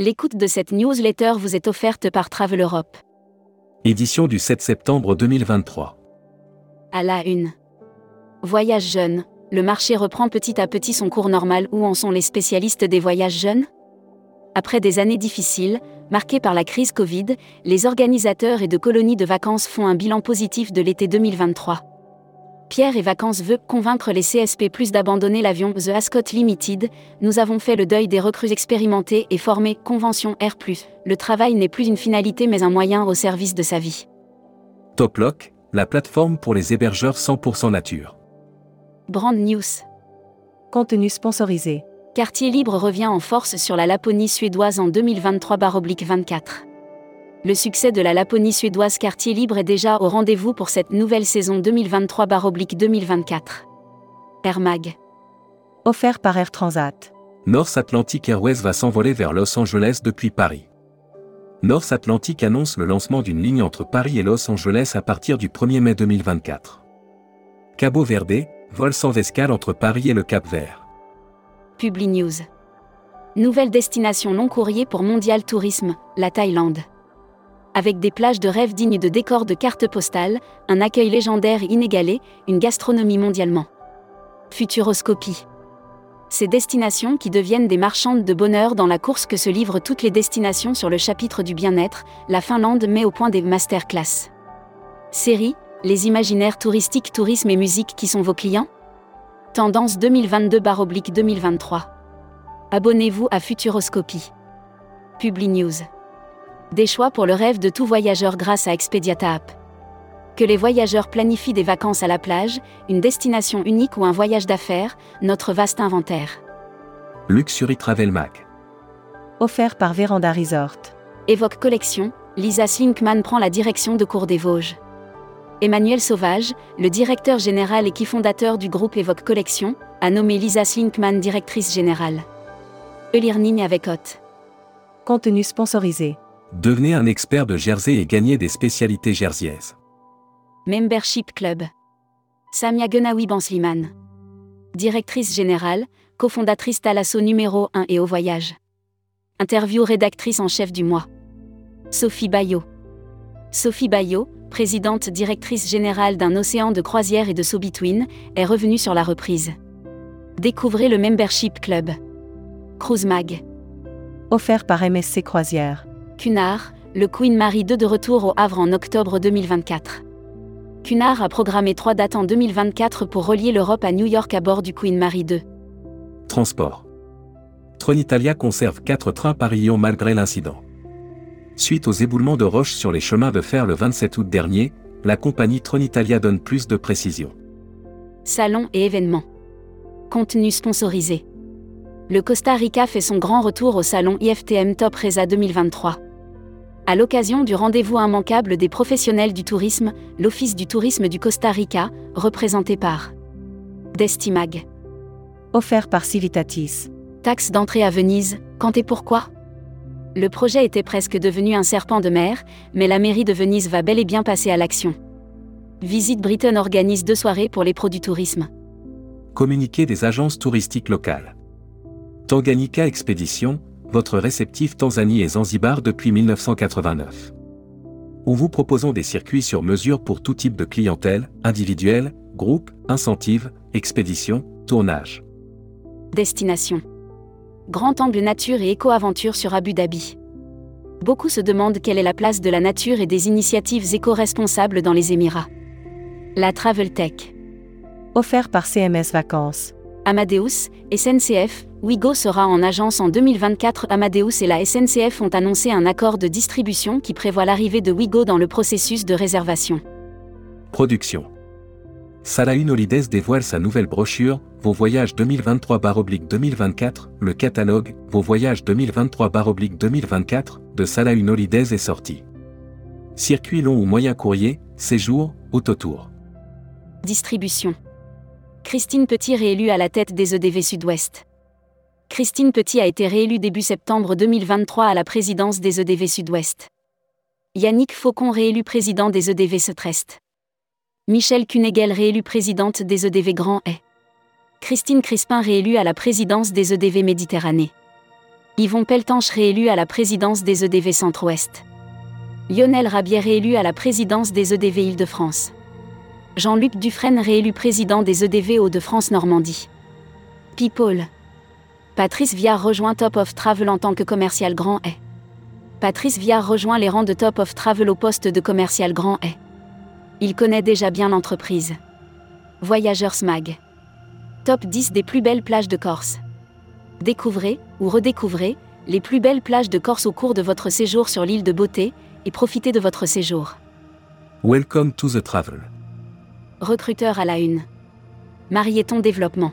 L'écoute de cette newsletter vous est offerte par Travel Europe. Édition du 7 septembre 2023. À la une. Voyage jeune. Le marché reprend petit à petit son cours normal. Où en sont les spécialistes des voyages jeunes? Après des années difficiles, marquées par la crise Covid, les organisateurs et de colonies de vacances font un bilan positif de l'été 2023. Pierre et Vacances veut convaincre les CSP plus d'abandonner l'avion The Ascot Limited. Nous avons fait le deuil des recrues expérimentées et formées. Convention Air+. Le travail n'est plus une finalité mais un moyen au service de sa vie. Toplock, la plateforme pour les hébergeurs 100% nature. Brand News. Contenu sponsorisé. Quartier Libre revient en force sur la Laponie suédoise en 2023-24. Le succès de la Laponie suédoise Quartier Libre est déjà au rendez-vous pour cette nouvelle saison 2023-2024. Air Mag. Offert par Air Transat. North Atlantic Airways va s'envoler vers Los Angeles depuis Paris. North Atlantic annonce le lancement d'une ligne entre Paris et Los Angeles à partir du 1er mai 2024. Cabo Verde, vol sans escale entre Paris et le Cap Vert. Publi News. Nouvelle destination long courrier pour Mondial Tourisme, la Thaïlande. Avec des plages de rêve dignes de décors de cartes postales, un accueil légendaire inégalé, une gastronomie mondialement. Futuroscopie. Ces destinations qui deviennent des marchandes de bonheur dans la course que se livrent toutes les destinations sur le chapitre du bien-être, la Finlande met au point des masterclass. Série, les imaginaires touristiques, tourisme et musique qui sont vos clients? Tendance 2022-2023. Abonnez-vous à Futuroscopie. Publi News. Des choix pour le rêve de tout voyageur grâce à Expediata App. Que les voyageurs planifient des vacances à la plage, une destination unique ou un voyage d'affaires, notre vaste inventaire. Luxury Travel Mag. Offert par Véranda Resort. Évoque Collection, Lisa Slinkman prend la direction de Cours des Vosges. Emmanuel Sauvage, le directeur général et qui fondateur du groupe Évoque Collection, a nommé Lisa Slinkman directrice générale. Elirning avec Hot. Contenu sponsorisé. Devenez un expert de Jersey et gagnez des spécialités jerseyaises. Membership Club. Samia Genawi Bansliman. Directrice générale, cofondatrice Talasso numéro 1 et au voyage. Interview rédactrice en chef du mois. Sophie Bayot. Sophie Bayot, présidente directrice générale d'un océan de croisière et de so-between, est revenue sur la reprise. Découvrez le Membership Club. Cruise Mag. Offert par MSC Croisière. Cunard, le Queen Mary 2 de retour au Havre en octobre 2024. Cunard a programmé trois dates en 2024 pour relier l'Europe à New York à bord du Queen Mary 2. Transport. Tronitalia conserve 4 trains Paris-Lyon malgré l'incident. Suite aux éboulements de roches sur les chemins de fer le 27 août dernier, la compagnie Tronitalia donne plus de précisions. Salon et événements. Contenu sponsorisé. Le Costa Rica fait son grand retour au salon IFTM Top Reza 2023. À l'occasion du rendez-vous immanquable des professionnels du tourisme, l'Office du tourisme du Costa Rica, représenté par Destimag. Offert par Civitatis. Taxe d'entrée à Venise, quand et pourquoi? Le projet était presque devenu un serpent de mer, mais la mairie de Venise va bel et bien passer à l'action. Visite Britain organise deux soirées pour les pros du tourisme. Communiqué des agences touristiques locales. Tanganyika Expédition, votre réceptif Tanzanie et Zanzibar depuis 1989. Où vous proposons des circuits sur mesure pour tout type de clientèle, individuelle, groupe, incentive, expédition, tournage. Destination. Grand angle nature et éco-aventure sur Abu Dhabi. Beaucoup se demandent quelle est la place de la nature et des initiatives éco-responsables dans les Émirats. La Travel Tech. Offert par CMS Vacances. Amadeus, SNCF, Wigo sera en agence en 2024. Amadeus et la SNCF ont annoncé un accord de distribution qui prévoit l'arrivée de Wigo dans le processus de réservation. Production. Salahin Holidays dévoile sa nouvelle brochure, Vos voyages 2023-2024, le catalogue, Vos voyages 2023-2024, de Salahin Holidays est sorti. Circuit long ou moyen courrier, séjour, autotour. Distribution. Christine Petit réélue à la tête des EDV Sud-Ouest. Christine Petit a été réélue début septembre 2023 à la présidence des EDV Sud-Ouest. Yannick Faucon réélu président des EDV Sud-Est. Michel Cunegel réélu présidente des EDV Grand Est. Christine Crispin réélue à la présidence des EDV Méditerranée. Yvon Peltanche réélu à la présidence des EDV Centre-Ouest. Lionel Rabier réélu à la présidence des EDV Île-de-France. Jean-Luc Dufresne réélu président des EDV Hauts-de-France Normandie. People. Patrice Viard rejoint Top of Travel en tant que commercial grand A. Patrice Viard rejoint les rangs de Top of Travel au poste de commercial grand A. Il connaît déjà bien l'entreprise. Voyageurs Mag. Top 10 des plus belles plages de Corse. Découvrez, ou redécouvrez, les plus belles plages de Corse au cours de votre séjour sur l'île de Beauté, et profitez de votre séjour. Welcome to the travel. Recruteur à la une. Marieton Développement.